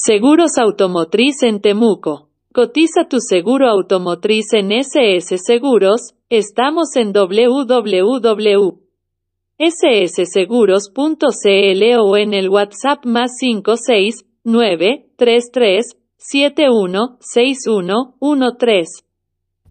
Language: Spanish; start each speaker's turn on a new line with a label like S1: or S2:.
S1: Seguros Automotriz en Temuco. Cotiza tu seguro automotriz en SS Seguros, estamos en www.ssseguros.cl o en el WhatsApp más 56 33 71 61